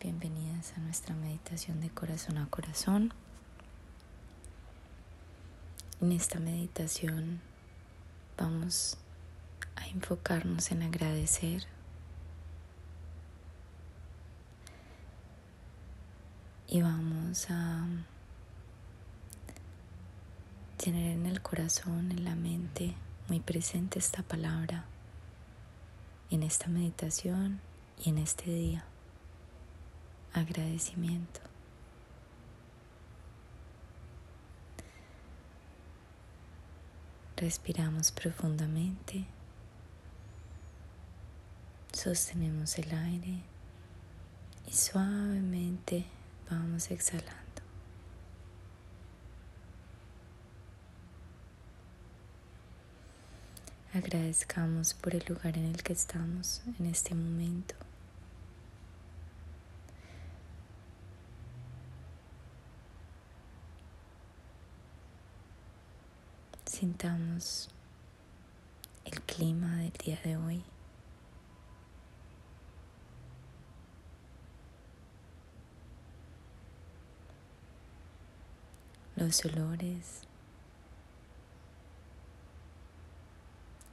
bienvenidas a nuestra meditación de corazón a corazón. En esta meditación vamos a enfocarnos en agradecer. Y vamos a tener en el corazón, en la mente, muy presente esta palabra en esta meditación y en este día. Agradecimiento. Respiramos profundamente. Sostenemos el aire y suavemente vamos exhalando. Agradezcamos por el lugar en el que estamos en este momento. Sintamos el clima del día de hoy. Los olores.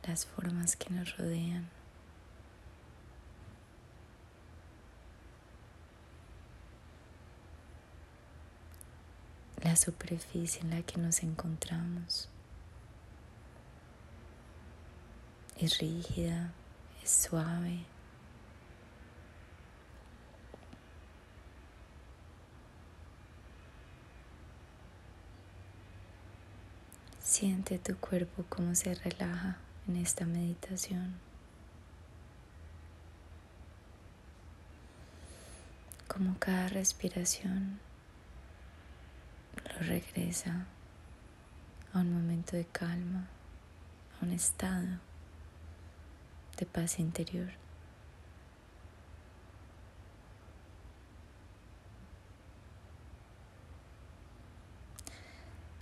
Las formas que nos rodean. La superficie en la que nos encontramos. Es rígida, es suave. Siente tu cuerpo como se relaja en esta meditación. Como cada respiración lo regresa a un momento de calma, a un estado de paz interior.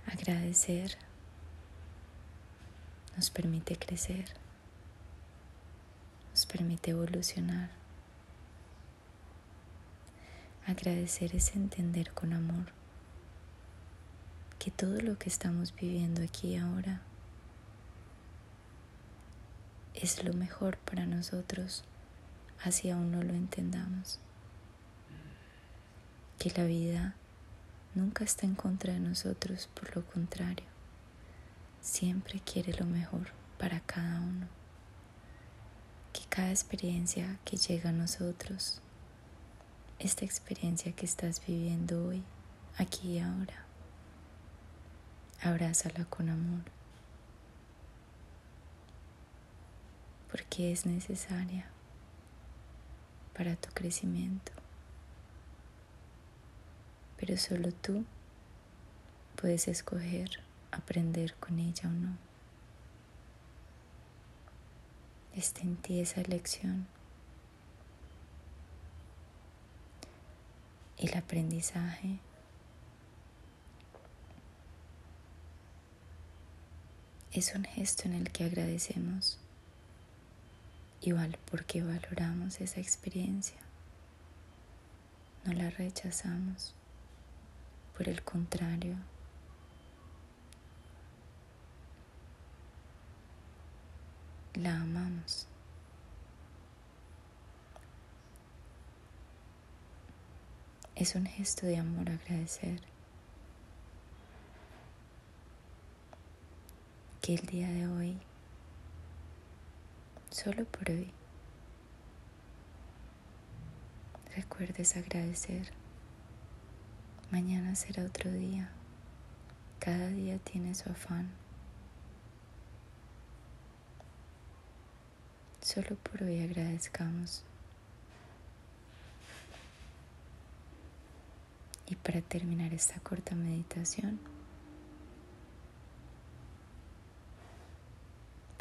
Agradecer nos permite crecer, nos permite evolucionar. Agradecer es entender con amor que todo lo que estamos viviendo aquí ahora es lo mejor para nosotros, así aún no lo entendamos. Que la vida nunca está en contra de nosotros, por lo contrario, siempre quiere lo mejor para cada uno. Que cada experiencia que llega a nosotros, esta experiencia que estás viviendo hoy, aquí y ahora, abrázala con amor porque es necesaria para tu crecimiento. Pero solo tú puedes escoger aprender con ella o no. Está en ti esa elección. El aprendizaje es un gesto en el que agradecemos igual porque valoramos esa experiencia. No la rechazamos, por el contrario, la amamos. Es un gesto de amor agradecer que el día de hoy solo por hoy. Recuerdes agradecer. Mañana será otro día. Cada día tiene su afán. Solo por hoy agradezcamos. Y para terminar esta corta meditación,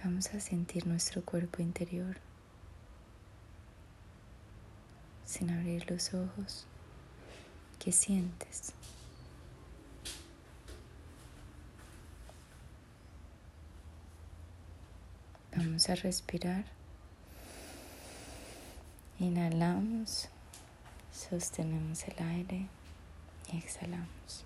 Vamos a sentir nuestro cuerpo interior sin abrir los ojos. ¿Qué sientes? Vamos a respirar. Inhalamos Sostenemos el aire y exhalamos.